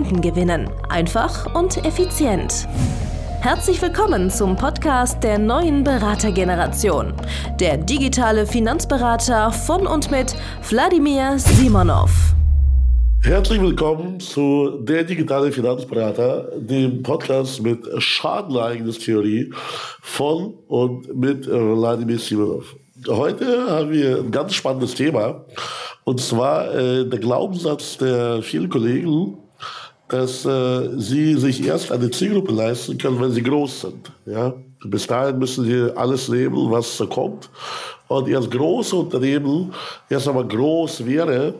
Kunden gewinnen. Einfach und effizient. Herzlich willkommen zum Podcast der neuen Beratergeneration. Der digitale Finanzberater von und mit Wladimir Simonov. Herzlich willkommen zu Der digitale Finanzberater, dem Podcast mit Schadenleignistheorie von und mit Wladimir Simonov. Heute haben wir ein ganz spannendes Thema und zwar äh, der Glaubenssatz der vielen Kollegen, dass äh, sie sich erst eine Zielgruppe leisten können, wenn sie groß sind. Ja? Bis dahin müssen sie alles nehmen, was so kommt. Und erst große Unternehmen, erst aber groß wäre,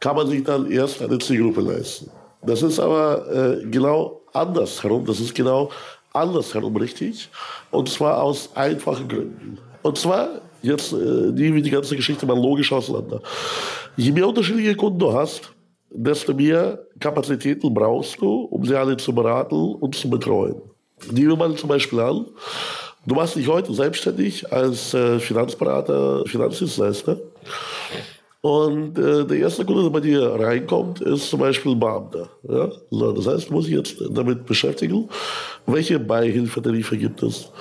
kann man sich dann erst eine Zielgruppe leisten. Das ist aber äh, genau andersherum. Das ist genau andersherum richtig. Und zwar aus einfachen Gründen. Und zwar, jetzt äh, nehmen wir die ganze Geschichte mal logisch auseinander. Je mehr unterschiedliche Kunden du hast, desto mehr Kapazitäten brauchst du, um sie alle zu beraten und zu betreuen. Nehmen wir mal zum Beispiel an, du machst dich heute selbstständig als äh, Finanzberater, Finanzdienstleister. Und äh, der erste Kunde, der bei dir reinkommt, ist zum Beispiel ein Beamter. Ja? Das heißt, du musst dich jetzt damit beschäftigen, welche Beihilfetarife gibt es,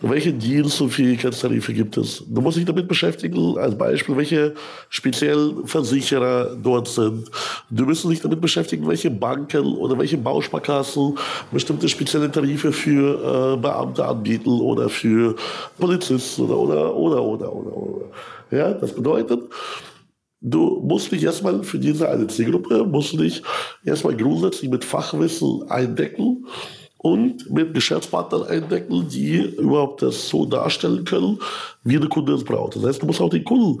welche Dienst- und Fähigkeitstarife gibt es? Du musst dich damit beschäftigen, als Beispiel, welche speziellen Versicherer dort sind. Du musst dich damit beschäftigen, welche Banken oder welche Bausparkassen bestimmte spezielle Tarife für äh, Beamte anbieten oder für Polizisten oder, oder, oder, oder, oder, oder. Ja, das bedeutet, Du musst dich erstmal für diese eine Zielgruppe, musst dich erstmal grundsätzlich mit Fachwissen eindecken und mit Geschäftspartnern eindecken, die überhaupt das so darstellen können, wie der Kunde es braucht. Das heißt, du musst auch den Kunden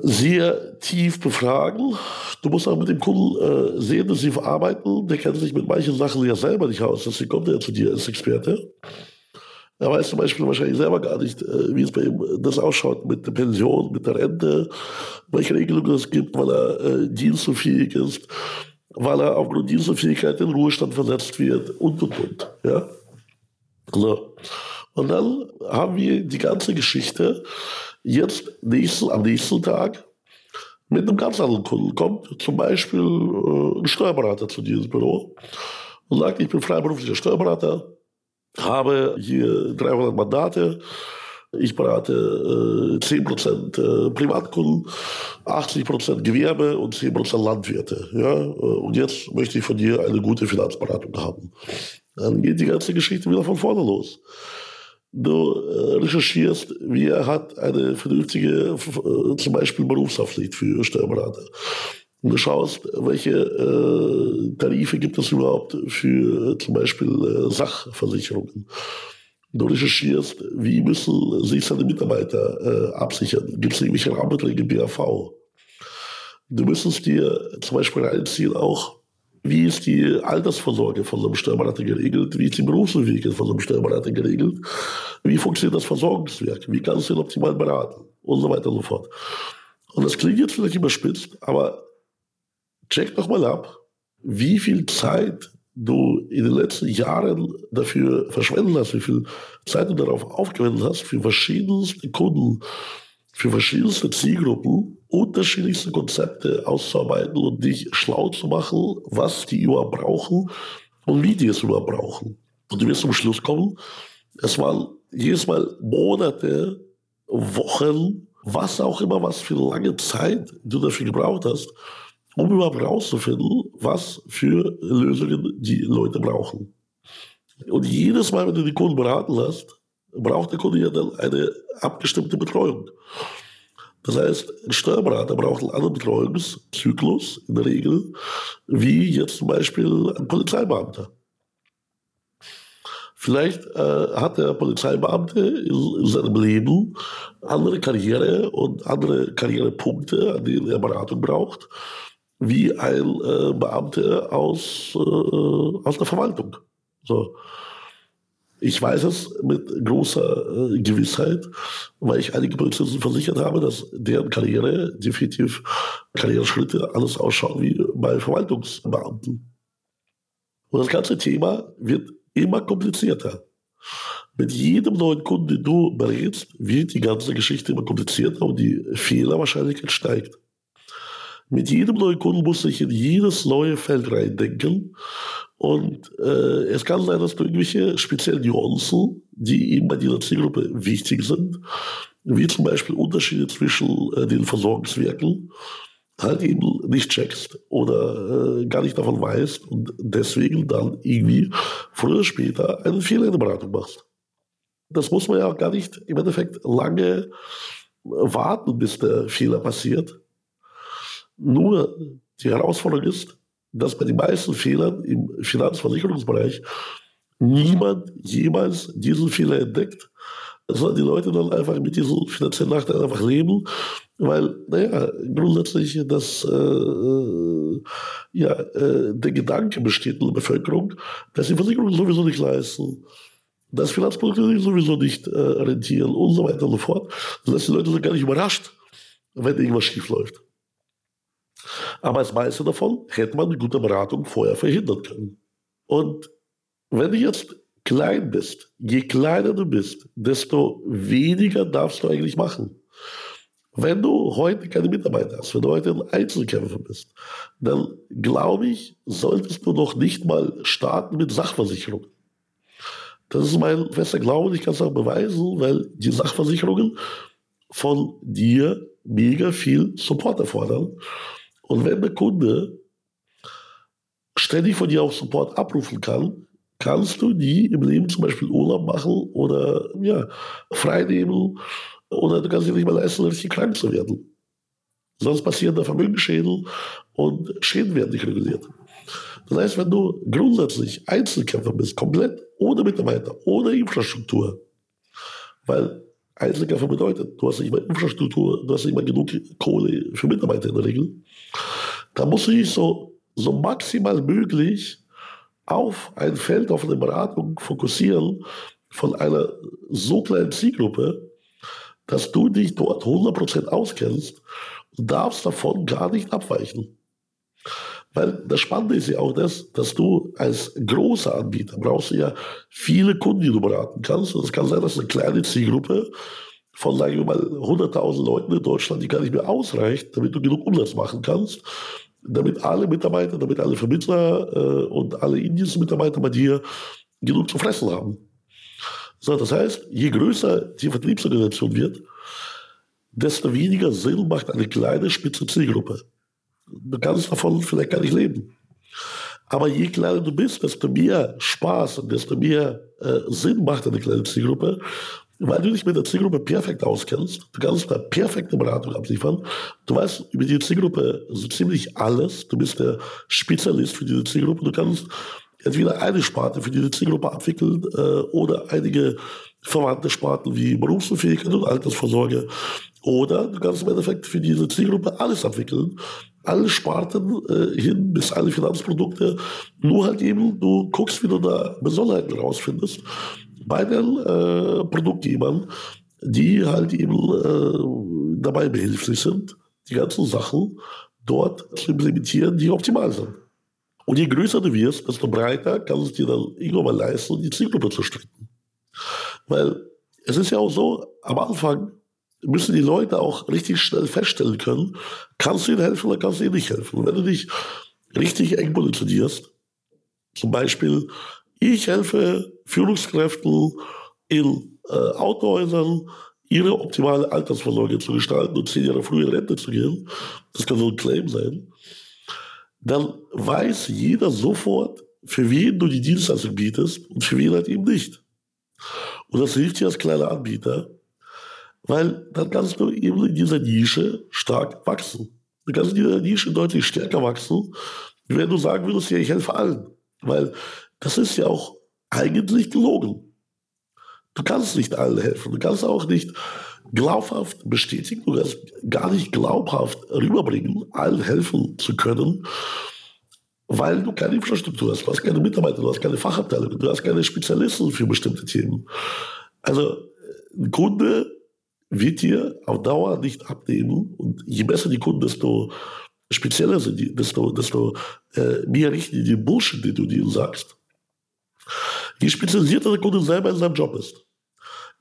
sehr tief befragen. Du musst auch mit dem Kunden äh, sehr intensiv arbeiten. Der kennt sich mit manchen Sachen ja selber nicht aus. Deswegen kommt er zu dir als Experte. Er weiß zum Beispiel wahrscheinlich selber gar nicht, äh, wie es bei ihm das ausschaut mit der Pension, mit der Rente, welche Regelungen es gibt, weil er äh, dienstunfähig ist weil er aufgrund dieser Fähigkeit in Ruhestand versetzt wird und und und. Ja? So. Und dann haben wir die ganze Geschichte jetzt nächsten, am nächsten Tag mit einem ganz anderen Kunden. Kommt zum Beispiel äh, ein Steuerberater zu diesem Büro und sagt, ich bin freiberuflicher Steuerberater, habe hier 300 Mandate, ich berate äh, 10% äh, Privatkunden, 80% Gewerbe und 10% Landwirte. Ja? Äh, und jetzt möchte ich von dir eine gute Finanzberatung haben. Dann geht die ganze Geschichte wieder von vorne los. Du äh, recherchierst, wer hat eine vernünftige, äh, zum Beispiel Berufshaftpflicht für Steuerberater. Und du schaust, welche äh, Tarife gibt es überhaupt für zum Beispiel äh, Sachversicherungen. Du recherchierst, wie müssen sich seine Mitarbeiter äh, absichern? Gibt es irgendwelche Rahmenverträge BAV? Du müsstest dir zum Beispiel reinziehen auch, wie ist die Altersvorsorge von so einem Steuerberater geregelt? Wie ist die Berufsentwicklung von so einem Steuerberater geregelt? Wie funktioniert das Versorgungswerk? Wie kannst du ihn optimal beraten? Und so weiter und so fort. Und das klingt jetzt vielleicht überspitzt, aber check doch mal ab, wie viel Zeit du in den letzten Jahren dafür verschwendet hast, wie viel Zeit du darauf aufgewendet hast, für verschiedenste Kunden, für verschiedenste Zielgruppen unterschiedlichste Konzepte auszuarbeiten und dich schlau zu machen, was die überhaupt brauchen und wie die es überhaupt brauchen. Und du wirst zum Schluss kommen, es waren jedes Mal Monate, Wochen, was auch immer, was für lange Zeit du dafür gebraucht hast, um überhaupt herauszufinden, was für Lösungen die Leute brauchen. Und jedes Mal, wenn du die Kunden beraten hast, braucht der Kunde ja dann eine abgestimmte Betreuung. Das heißt, ein Steuerberater braucht einen anderen Betreuungszyklus in der Regel, wie jetzt zum Beispiel ein Polizeibeamter. Vielleicht äh, hat der Polizeibeamte in, in, seinem Leben andere Karriere und andere Karrierepunkte, an denen er Beratung braucht wie ein äh, Beamter aus, äh, aus der Verwaltung. So. Ich weiß es mit großer äh, Gewissheit, weil ich einige Polizisten versichert habe, dass deren Karriere definitiv Karriereschritte alles ausschauen wie bei Verwaltungsbeamten. Und das ganze Thema wird immer komplizierter. Mit jedem neuen Kunden, den du berätst, wird die ganze Geschichte immer komplizierter und die Fehlerwahrscheinlichkeit steigt. Mit jedem neuen Kunden muss ich in jedes neue Feld reindenken und äh, es kann sein, dass du irgendwelche speziellen Nuancen, die eben bei dieser Zielgruppe wichtig sind, wie zum Beispiel Unterschiede zwischen äh, den Versorgungswerken, halt eben nicht checkst oder äh, gar nicht davon weißt und deswegen dann irgendwie früher oder später einen Fehler in der Beratung machst. Das muss man ja auch gar nicht im Endeffekt lange warten, bis der Fehler passiert. Nur die Herausforderung ist, dass bei den meisten Fehlern im Finanzversicherungsbereich niemand jemals diesen Fehler entdeckt, sondern die Leute dann einfach mit diesem finanziellen Nachteil einfach leben, weil, naja, grundsätzlich das, äh, ja, äh, der Gedanke besteht in der Bevölkerung, dass die Versicherungen sowieso nicht leisten, dass Finanzprodukte sowieso nicht äh, rentieren und so weiter und so fort, sodass die Leute sind gar nicht überrascht, wenn irgendwas schief läuft. Aber das meiste davon hätte man mit guter Beratung vorher verhindern können. Und wenn du jetzt klein bist, je kleiner du bist, desto weniger darfst du eigentlich machen. Wenn du heute keine Mitarbeiter hast, wenn du heute ein Einzelkämpfer bist, dann glaube ich, solltest du noch nicht mal starten mit Sachversicherungen. Das ist mein fester Glaube ich kann es auch beweisen, weil die Sachversicherungen von dir mega viel Support erfordern. Und wenn der Kunde ständig von dir auch Support abrufen kann, kannst du nie im Leben zum Beispiel Urlaub machen oder ja, frei nehmen oder du kannst dir nicht mal leisten, richtig krank zu werden. Sonst passieren da Vermögensschäden und Schäden werden nicht reguliert. Das heißt, wenn du grundsätzlich Einzelkämpfer bist, komplett ohne Mitarbeiter, ohne Infrastruktur, weil Einzelkämpfer bedeutet, du hast nicht mal Infrastruktur, du hast nicht mal genug Kohle für Mitarbeiter in der Regel, da musst du dich so, so maximal möglich auf ein Feld, auf eine Beratung fokussieren von einer so kleinen Zielgruppe, dass du dich dort 100% auskennst und darfst davon gar nicht abweichen. Weil das Spannende ist ja auch das, dass du als großer Anbieter brauchst du ja viele Kunden, die du beraten kannst. Und es kann sein, dass eine kleine Zielgruppe von, sagen wir mal, 100.000 Leuten in Deutschland, die gar nicht mehr ausreicht, damit du genug Umsatz machen kannst damit alle Mitarbeiter, damit alle Vermittler äh, und alle Indienstmitarbeiter bei dir genug zu fressen haben. So, das heißt, je größer die Vertriebsorganisation wird, desto weniger Sinn macht eine kleine spitze Zielgruppe. Kannst davon vielleicht gar nicht leben. Aber je kleiner du bist, desto mehr Spaß und desto mehr äh, Sinn macht eine kleine Zielgruppe, weil du dich mit der Zielgruppe perfekt auskennst, du kannst da perfekte Beratung abliefern. Du weißt über die Zielgruppe so ziemlich alles. Du bist der Spezialist für diese Zielgruppe. Du kannst entweder eine Sparte für diese Zielgruppe abwickeln äh, oder einige verwandte Sparten wie Berufsunfähigkeit und Altersvorsorge. Oder du kannst im Endeffekt für diese Zielgruppe alles abwickeln. Alle Sparten äh, hin bis alle Finanzprodukte. Nur halt eben, du guckst, wie du da Besonderheiten rausfindest bei den äh, Produktgebern, die halt eben äh, dabei behilflich sind, die ganzen Sachen dort zu implementieren, die optimal sind. Und je größer du wirst, desto breiter kannst du dir dann irgendwann mal leisten, die Zielgruppe zu stricken. Weil es ist ja auch so, am Anfang müssen die Leute auch richtig schnell feststellen können, kannst du ihnen helfen oder kannst du ihnen nicht helfen. Und wenn du dich richtig eng positionierst, zum Beispiel, ich helfe Führungskräften in äh, Autohäusern, ihre optimale Altersvorsorge zu gestalten und zehn Jahre früher in Rente zu gehen, das kann so ein Claim sein, dann weiß jeder sofort, für wen du die Dienstleistung bietest und für wen halt eben nicht. Und das hilft dir als kleiner Anbieter, weil dann kannst du eben in dieser Nische stark wachsen. Du kannst in dieser Nische deutlich stärker wachsen, wenn du sagen würdest, ja, ich helfe allen. Weil das ist ja auch eigentlich gelogen. Du kannst nicht allen helfen. Du kannst auch nicht glaubhaft bestätigen, du kannst gar nicht glaubhaft rüberbringen, allen helfen zu können, weil du keine Infrastruktur hast, du hast keine Mitarbeiter, du hast keine Fachabteilung, du hast keine Spezialisten für bestimmte Themen. Also ein Kunde wird dir auf Dauer nicht abnehmen und je besser die Kunden, desto spezieller sind die, desto, desto äh, mehr richten die den Bullshit, den du ihnen sagst. Je spezialisierter der Kunde selber in seinem Job ist,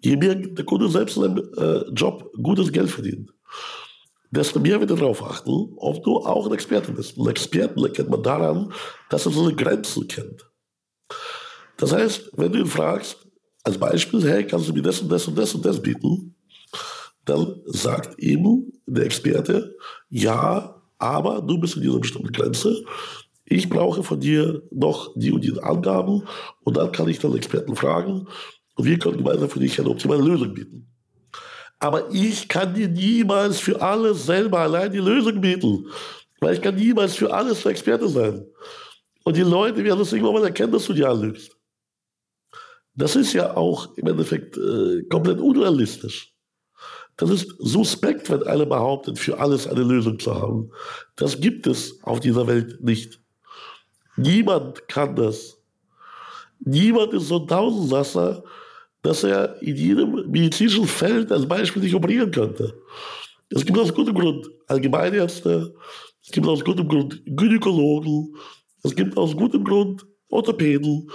je mehr der Kunde selbst in seinem äh, Job gutes Geld verdient, desto mehr wird er darauf achten, ob du auch ein Experte bist. Ein Experten erkennt man daran, dass er so eine Grenze kennt. Das heißt, wenn du ihn fragst, als Beispiel, hey, kannst du mir das und das und das und das bieten? Dann sagt ihm der Experte, ja, aber du bist in dieser bestimmten Grenze. Ich brauche von dir noch die und die Angaben und dann kann ich den Experten fragen und wir können gemeinsam für dich eine optimale Lösung bieten. Aber ich kann dir niemals für alles selber allein die Lösung bieten. Weil ich kann niemals für alles der Experte sein. Und die Leute werden es irgendwann mal erkennen, dass du dir anlügst. Das ist ja auch im Endeffekt äh, komplett unrealistisch. Das ist suspekt, wenn einer behauptet, für alles eine Lösung zu haben. Das gibt es auf dieser Welt nicht. Niemand kann das. Niemand ist so ein Tausendsasser, dass er in jedem medizinischen Feld als Beispiel nicht operieren könnte. Es gibt aus gutem Grund Allgemeinärzte, es gibt aus gutem Grund Gynäkologen, es gibt aus gutem Grund Orthopäden.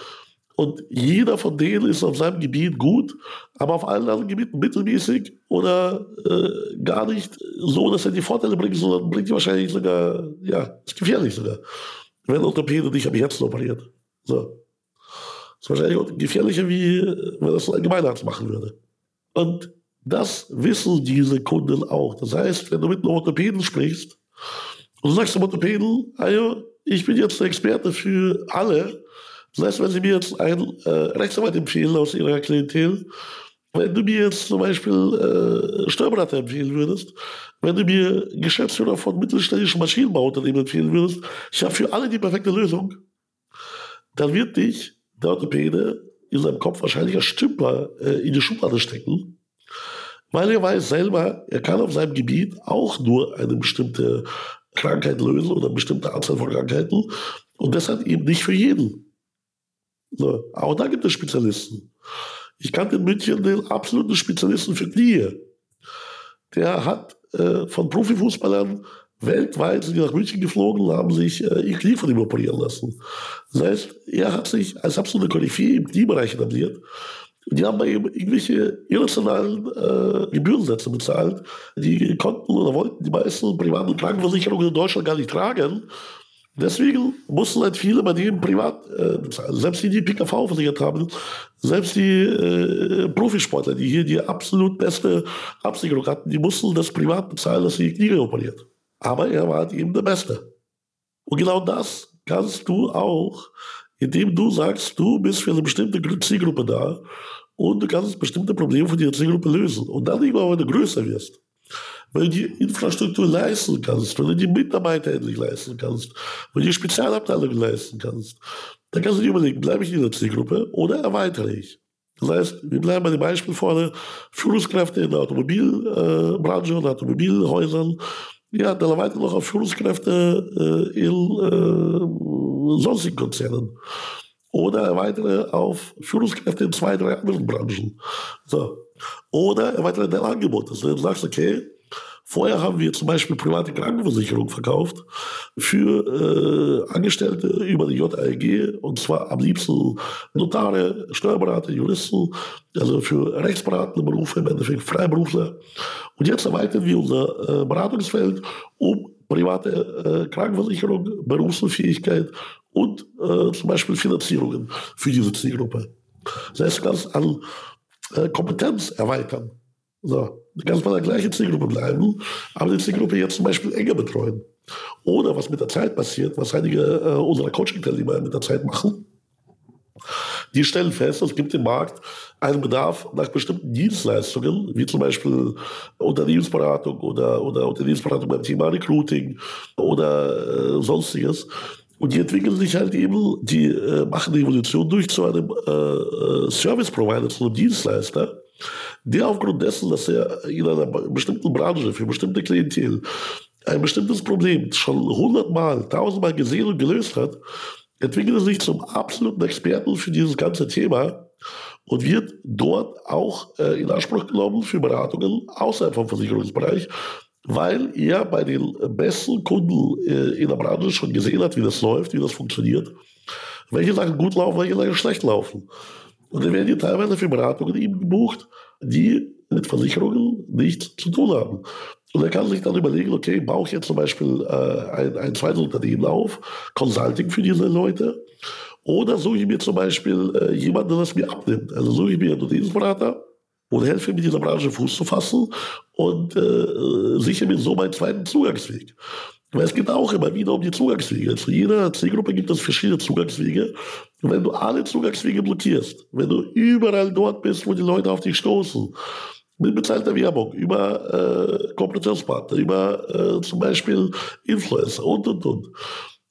Und jeder von denen ist auf seinem Gebiet gut, aber auf allen anderen Gebieten mittelmäßig oder äh, gar nicht so, dass er die Vorteile bringt, sondern bringt die wahrscheinlich sogar, ja, ist gefährlich sogar, wenn ein Orthopäde dich am Herzen operiert. So ist wahrscheinlich gefährlicher, wie wenn das ein Allgemeinarzt machen würde. Und das wissen diese Kunden auch. Das heißt, wenn du mit einem Orthopäden sprichst und du sagst dem Orthopäden, also, ich bin jetzt der Experte für alle. Das heißt, wenn sie mir jetzt einen äh, Rechtsanwalt empfehlen aus ihrer Klientel, wenn du mir jetzt zum Beispiel äh, Steuerberater empfehlen würdest, wenn du mir Geschäftsführer von mittelständischen Maschinenbauunternehmen empfehlen würdest, ich habe für alle die perfekte Lösung, dann wird dich der Orthopäde in seinem Kopf wahrscheinlich ein Stümper äh, in die Schublade stecken, weil er weiß selber, er kann auf seinem Gebiet auch nur eine bestimmte Krankheit lösen oder eine bestimmte Anzahl von Krankheiten und deshalb eben nicht für jeden. So, auch da gibt es Spezialisten. Ich kannte in München den absoluten Spezialisten für Knie. Der hat äh, von Profifußballern weltweit sind die nach München geflogen und haben sich äh, ihr Knie von ihm operieren lassen. Das heißt, er hat sich als absolute Koryphäe im Kniebereich etabliert. Und die haben bei ihm irgendwelche irrationalen äh, Gebührensätze bezahlt. Die konnten oder wollten die meisten privaten Krankenversicherungen in Deutschland gar nicht tragen. Deswegen mussten halt viele bei dem privat äh. Selbst die, die PKV versichert haben, selbst die äh, Profisportler, die hier die absolut beste Absicherung hatten, die mussten das privat bezahlen, dass sie die Knie operiert. Aber er war halt eben der Beste. Und genau das kannst du auch, indem du sagst, du bist für eine bestimmte Zielgruppe da und du kannst bestimmte Probleme von dieser Zielgruppe lösen. Und dann irgendwann, wenn du größer wirst, wenn du die Infrastruktur leisten kannst, wenn du die Mitarbeiter endlich leisten kannst, wenn du die Spezialabteilung leisten kannst, dann kannst du dir überlegen, bleibe ich in dieser Zielgruppe oder erweitere ich. Das heißt, wir bleiben bei dem Beispiel vorne, Führungskräfte in der Automobilbranche und Automobilhäusern ja, dann erweitert noch auf Führungskräfte äh, in äh, sonstigen Konzernen. Oder erweitere auf Führungskräfte in zwei, drei anderen Branchen. So. Oder erweitere dein Angebot. Also du sagst, okay, Vorher haben wir zum Beispiel private Krankenversicherung verkauft für äh, Angestellte über die JAG und zwar am liebsten Notare, Steuerberater, Juristen, also für rechtsberatende Berufe, im Endeffekt Freiberufler. Und jetzt erweitern wir unser äh, Beratungsfeld um private äh, Krankenversicherung, Berufsunfähigkeit und äh, zum Beispiel Finanzierungen für diese Zielgruppe. Das heißt, kannst an äh, Kompetenz erweitern. So, du kannst bei der gleichen Zielgruppe bleiben, aber die Zielgruppe jetzt zum Beispiel enger betreuen. Oder was mit der Zeit passiert, was einige äh, unserer Coaching-Teilnehmer mit der Zeit machen, die stellen fest, es gibt im Markt einen Bedarf nach bestimmten Dienstleistungen, wie zum Beispiel Unternehmensberatung oder, oder Unternehmensberatung beim Thema Recruiting oder äh, sonstiges. Und die entwickeln sich halt eben, die äh, machen die Evolution durch zu einem äh, äh, Service Provider, zu einem Dienstleister, der aufgrund dessen, dass er in einer bestimmten Branche für bestimmte Klientel ein bestimmtes Problem schon hundertmal, tausendmal gesehen und gelöst hat, entwickelt er sich zum absoluten Experten für dieses ganze Thema und wird dort auch äh, in Anspruch genommen für Beratungen außerhalb vom Versicherungsbereich, weil er bei den besten Kunden äh, in der Branche schon gesehen hat, wie das läuft, wie das funktioniert, welche Sachen gut laufen, welche Sachen schlecht laufen. Und dann werden die teilweise für Beratungen eben gebucht, die mit Versicherungen nichts zu tun haben. Und er kann sich dann überlegen, okay, baue ich jetzt zum Beispiel äh, ein, ein zweites Unternehmen auf, Consulting für diese Leute, oder suche ich mir zum Beispiel äh, jemanden, der das mir abnimmt. Also suche ich mir einen Unternehmensberater und helfe mir, in dieser Branche Fuß zu fassen und äh, sichere mir so meinen zweiten Zugangsweg. Weil es geht auch immer wieder um die Zugangswege. Zu jeder Zielgruppe gibt es verschiedene Zugangswege. Wenn du alle Zugangswege blockierst, wenn du überall dort bist, wo die Leute auf dich stoßen, mit bezahlter Werbung, über äh, Kooperationspartner, über äh, zum Beispiel Influencer und, und, und,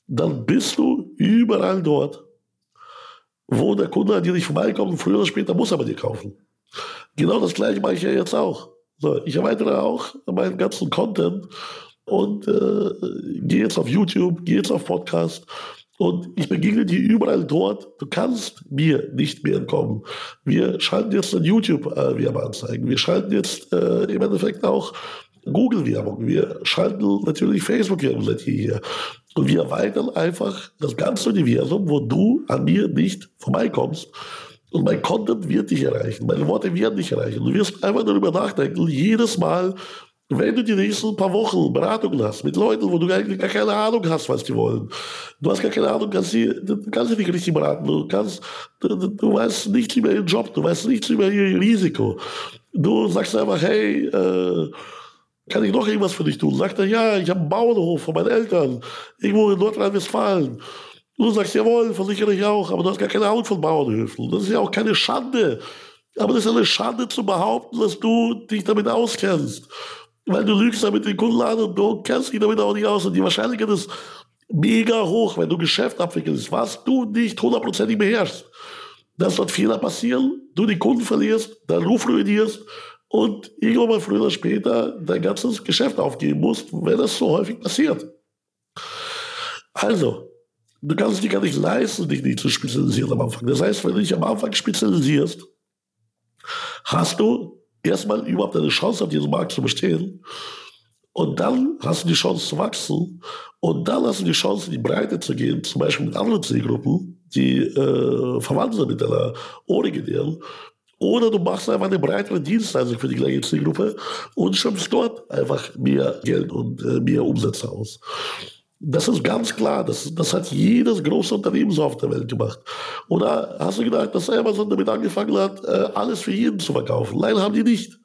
dann bist du überall dort, wo der Kunde an dir nicht vorbeikommt früher oder später muss er bei dir kaufen. Genau das gleiche mache ich ja jetzt auch. So, ich erweitere auch meinen ganzen Content und äh, gehe jetzt auf YouTube, gehe jetzt auf Podcast und ich begegne dir überall dort. Du kannst mir nicht mehr entkommen. Wir schalten jetzt dann YouTube-Werbeanzeigen. Wir schalten jetzt äh, im Endeffekt auch Google-Werbung. Wir schalten natürlich Facebook-Werbung seit hier. Und wir erweitern einfach das ganze Universum, wo du an mir nicht vorbeikommst. Und mein Content wird dich erreichen. Meine Worte werden dich erreichen. Du wirst einfach darüber nachdenken, jedes Mal, wenn du die nächsten paar Wochen Beratungen hast mit Leuten, wo du eigentlich gar keine Ahnung hast, was die wollen. Du hast gar keine Ahnung, kannst sie, du kannst sie nicht richtig beraten. Du kannst, du, du weißt nichts über ihren Job, du weißt nichts über ihr Risiko. Du sagst einfach, hey, äh, kann ich noch irgendwas für dich tun? Sagt er, ja, ich habe einen Bauernhof von meinen Eltern, irgendwo in Nordrhein-Westfalen. Du sagst, jawohl, versichere ich auch, aber du hast gar keine Ahnung von Bauernhöfen. Das ist ja auch keine Schande. Aber das ist eine Schande zu behaupten, dass du dich damit auskennst. Weil du lügst damit den Kunden an und du kennst dich damit auch nicht aus. Und die Wahrscheinlichkeit ist mega hoch, wenn du Geschäft abwickelst, was du nicht hundertprozentig beherrschst. Dass dort Fehler passieren, du den Kunden verlierst, deinen Ruf ruinierst und irgendwann mal früher oder später dein ganzes Geschäft aufgeben musst, wenn das so häufig passiert. Also, du kannst dich gar nicht leisten, dich nicht zu spezialisieren am Anfang. Das heißt, wenn du dich am Anfang spezialisierst, hast du erstmal überhaupt eine Chance auf diesem Markt zu bestehen. Und dann hast du die Chance zu wachsen. Und dann hast du die Chance, in die Breite zu gehen, zum Beispiel mit anderen Zielgruppen, die äh, verwandt sind mit deiner originären. Oder du machst einfach eine breitere Dienstleistung für die gleiche Zielgruppe und schöpfst dort einfach mehr Geld und äh, mehr Umsätze aus. Das ist ganz klar. Das, das hat jedes große Unternehmen so auf der Welt gemacht. Oder hast du gedacht, dass Amazon damit angefangen hat, äh, alles für jeden zu verkaufen? Nein, haben die nicht.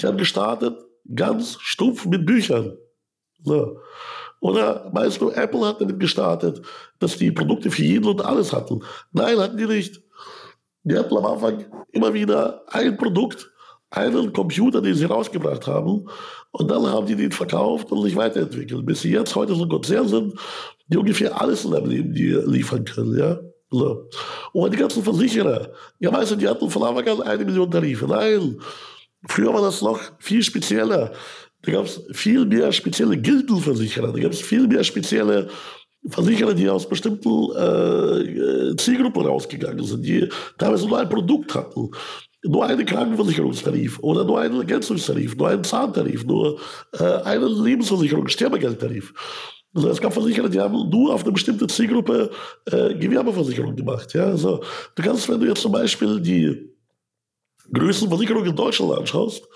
Die haben gestartet ganz stumpf mit Büchern. So. Oder meinst du, Apple hat damit gestartet, dass die Produkte für jeden und alles hatten? Nein, hatten die nicht. Die hatten am Anfang immer wieder ein Produkt, einen Computer, den sie rausgebracht haben. Und dann haben die den verkauft und sich weiterentwickelt, bis sie jetzt heute so ein Konzern sind, die ungefähr alles in ihrem Leben die liefern können. Ja? So. Und die ganzen Versicherer, ja, weißt du, die hatten von Anfang an eine Million Tarife. Nein, früher war das noch viel spezieller. Da gab es viel mehr spezielle Gildenversicherer, da gab es viel mehr spezielle Versicherer, die aus bestimmten äh, Zielgruppen rausgegangen sind, die teilweise nur ein Produkt hatten nur einen Krankenversicherungstarif oder nur einen Ergänzungstarif, nur einen Zahntarif, nur äh, einen Lebensversicherung, Sterbegeldtarif. Also es gab Versicherer, die haben nur auf eine bestimmte Zielgruppe äh, Gewerbeversicherung gemacht. Ja? Also, du kannst, wenn du jetzt zum Beispiel die größten Versicherungen in Deutschland anschaust,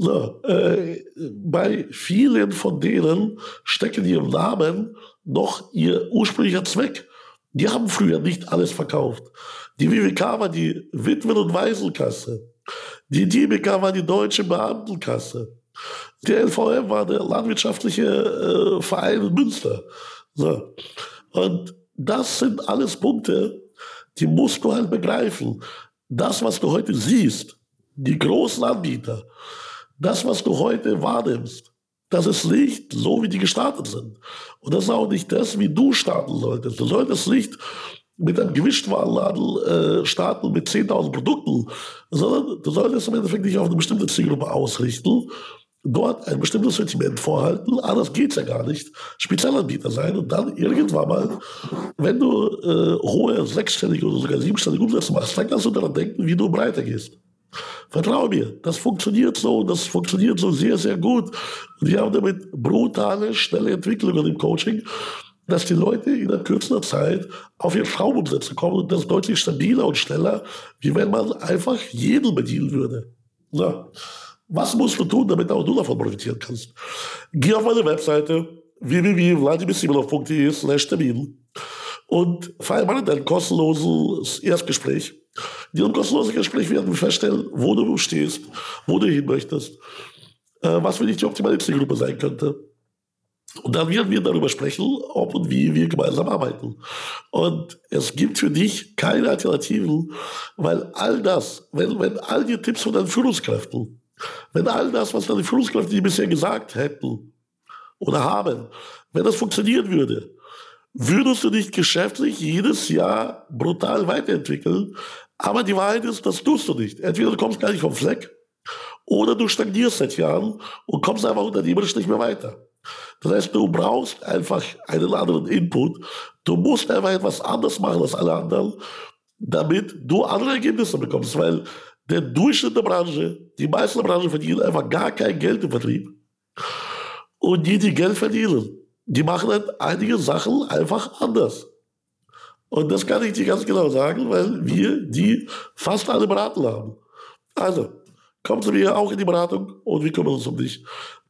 so, äh, bei vielen von denen stecken in ihrem Namen noch ihr ursprünglicher Zweck. Die haben früher nicht alles verkauft. Die WWK war die Witwen- und Waisenkasse. Die DBK war die Deutsche Beamtenkasse. Der LVM war der landwirtschaftliche äh, Verein in Münster. So. Und das sind alles Punkte, die musst du halt begreifen. Das, was du heute siehst, die großen Anbieter, das, was du heute wahrnimmst, Das ist nicht so, wie die gestartet sind. Und das ist auch nicht das, wie du starten solltest. Du solltest nicht mit einem Gewichtwarenladen äh, starten mit 10.000 Produkten, sondern du solltest im Endeffekt dich auf eine bestimmte Zielgruppe ausrichten, dort ein bestimmtes Sortiment vorhalten, anders geht es ja gar nicht, Spezialanbieter sein und dann irgendwann mal, wenn du äh, hohe sechsstellige oder sogar siebenstellige Umsätze machst, dann kannst du daran denken, wie du breiter gehst. Vertraue mir, das funktioniert so, das funktioniert so sehr, sehr gut. Wir haben damit brutale, schnelle Entwicklungen im Coaching dass die Leute in der kürzesten Zeit auf ihre Traumumsätze kommen und das deutlich stabiler und schneller, wie wenn man einfach jeden bedienen würde. Na, was musst du tun, damit auch du davon profitieren kannst? Geh auf meine Webseite www.vladimirsimonov.de slash Termin und vereinbare dein kostenloses Erstgespräch. In diesem kostenlosen Gespräch werden wir feststellen, wo du stehst, wo du hin möchtest, äh, was für dich die optimale Zielgruppe sein könnte und dann werden wir darüber sprechen, ob und wie wir gemeinsam arbeiten. Und es gibt für dich keine Alternativen, weil all das, wenn, wenn all die Tipps von deinen Führungskräften, wenn all das, was deine Führungskräfte dir bisher gesagt hätten oder haben, wenn das funktionieren würde, würdest du dich geschäftlich jedes Jahr brutal weiterentwickeln. Aber die Wahrheit ist, das tust du nicht. Entweder du kommst gar nicht vom Fleck oder du stagnierst seit Jahren und kommst einfach unternehmerisch nicht mehr weiter. Das heißt, du brauchst einfach einen anderen Input. Du musst einfach etwas anders machen als alle anderen, damit du andere Ergebnisse bekommst. Weil der Durchschnitt der Branche, die meisten Branchen verdienen einfach gar kein Geld im Vertrieb. Und die, die Geld verdienen, die machen halt einige Sachen einfach anders. Und das kann ich dir ganz genau sagen, weil wir die fast alle beraten haben. Also, komm zu mir auch in die Beratung und wir kümmern uns um dich.